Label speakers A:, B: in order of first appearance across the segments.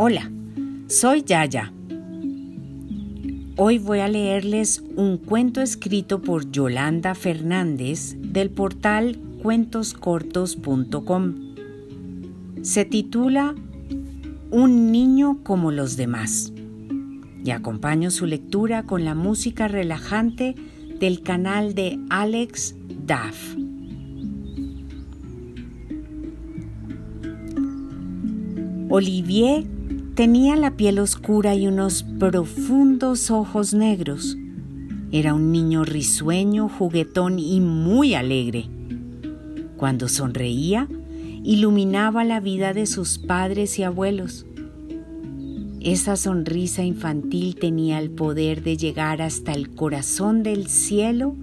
A: Hola, soy Yaya. Hoy voy a leerles un cuento escrito por Yolanda Fernández del portal cuentoscortos.com. Se titula Un niño como los demás y acompaño su lectura con la música relajante del canal de Alex Duff. Olivier tenía la piel oscura y unos profundos ojos negros. Era un niño risueño, juguetón y muy alegre. Cuando sonreía, iluminaba la vida de sus padres y abuelos. Esa sonrisa infantil tenía el poder de llegar hasta el corazón del cielo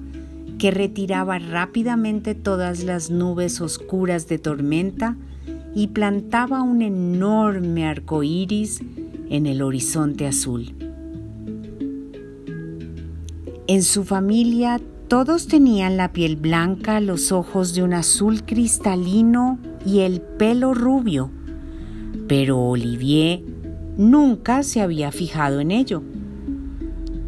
A: que retiraba rápidamente todas las nubes oscuras de tormenta y plantaba un enorme arco iris en el horizonte azul. En su familia todos tenían la piel blanca, los ojos de un azul cristalino y el pelo rubio, pero Olivier nunca se había fijado en ello.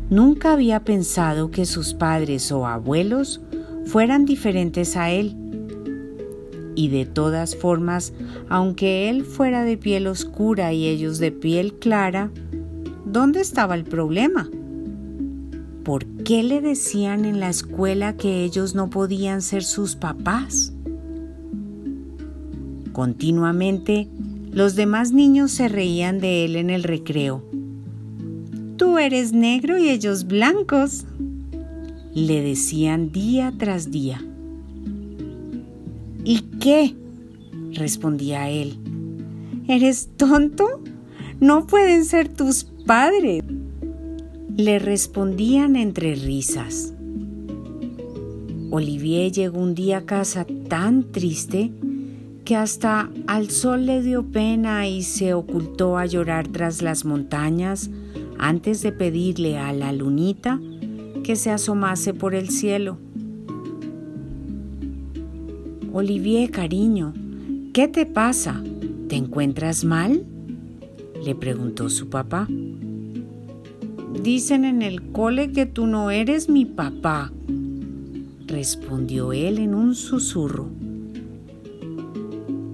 A: Nunca había pensado que sus padres o abuelos fueran diferentes a él y de todas formas, aunque él fuera de piel oscura y ellos de piel clara, ¿dónde estaba el problema? ¿Por qué le decían en la escuela que ellos no podían ser sus papás? Continuamente, los demás niños se reían de él en el recreo. Tú eres negro y ellos blancos, le decían día tras día. ¿Y qué? respondía él. ¿Eres tonto? No pueden ser tus padres. Le respondían entre risas. Olivier llegó un día a casa tan triste que hasta al sol le dio pena y se ocultó a llorar tras las montañas antes de pedirle a la lunita que se asomase por el cielo. Olivier, cariño, ¿qué te pasa? ¿Te encuentras mal? le preguntó su papá. Dicen en el cole que tú no eres mi papá, respondió él en un susurro.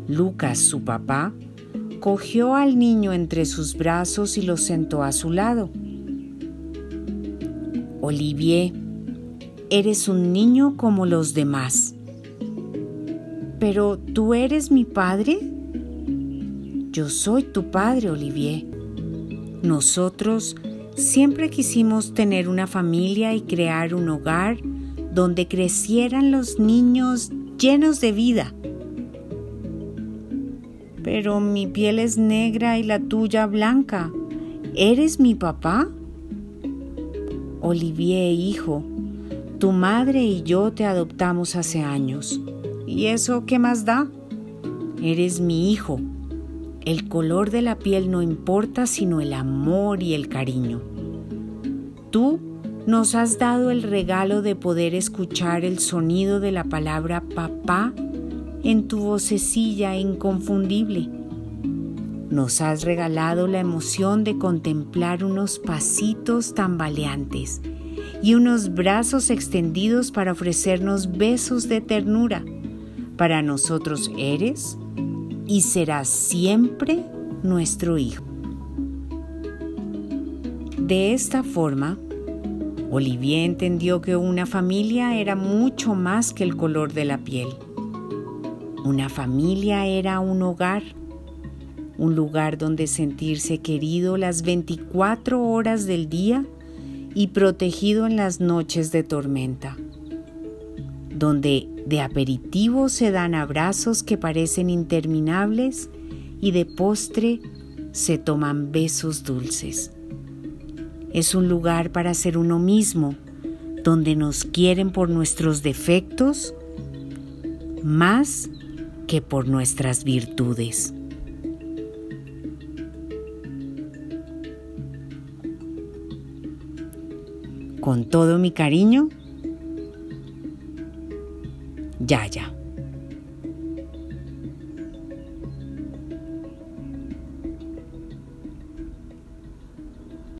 A: Lucas, su papá, cogió al niño entre sus brazos y lo sentó a su lado. Olivier, eres un niño como los demás pero ¿tú eres mi padre? Yo soy tu padre, Olivier. Nosotros siempre quisimos tener una familia y crear un hogar donde crecieran los niños llenos de vida. Pero mi piel es negra y la tuya blanca. ¿Eres mi papá? Olivier, hijo, tu madre y yo te adoptamos hace años. ¿Y eso qué más da? Eres mi hijo. El color de la piel no importa sino el amor y el cariño. Tú nos has dado el regalo de poder escuchar el sonido de la palabra papá en tu vocecilla inconfundible. Nos has regalado la emoción de contemplar unos pasitos tambaleantes y unos brazos extendidos para ofrecernos besos de ternura para nosotros eres y serás siempre nuestro Hijo. De esta forma, Olivier entendió que una familia era mucho más que el color de la piel. Una familia era un hogar, un lugar donde sentirse querido las 24 horas del día y protegido en las noches de tormenta donde de aperitivo se dan abrazos que parecen interminables y de postre se toman besos dulces. Es un lugar para ser uno mismo, donde nos quieren por nuestros defectos más que por nuestras virtudes. Con todo mi cariño, ya, ya.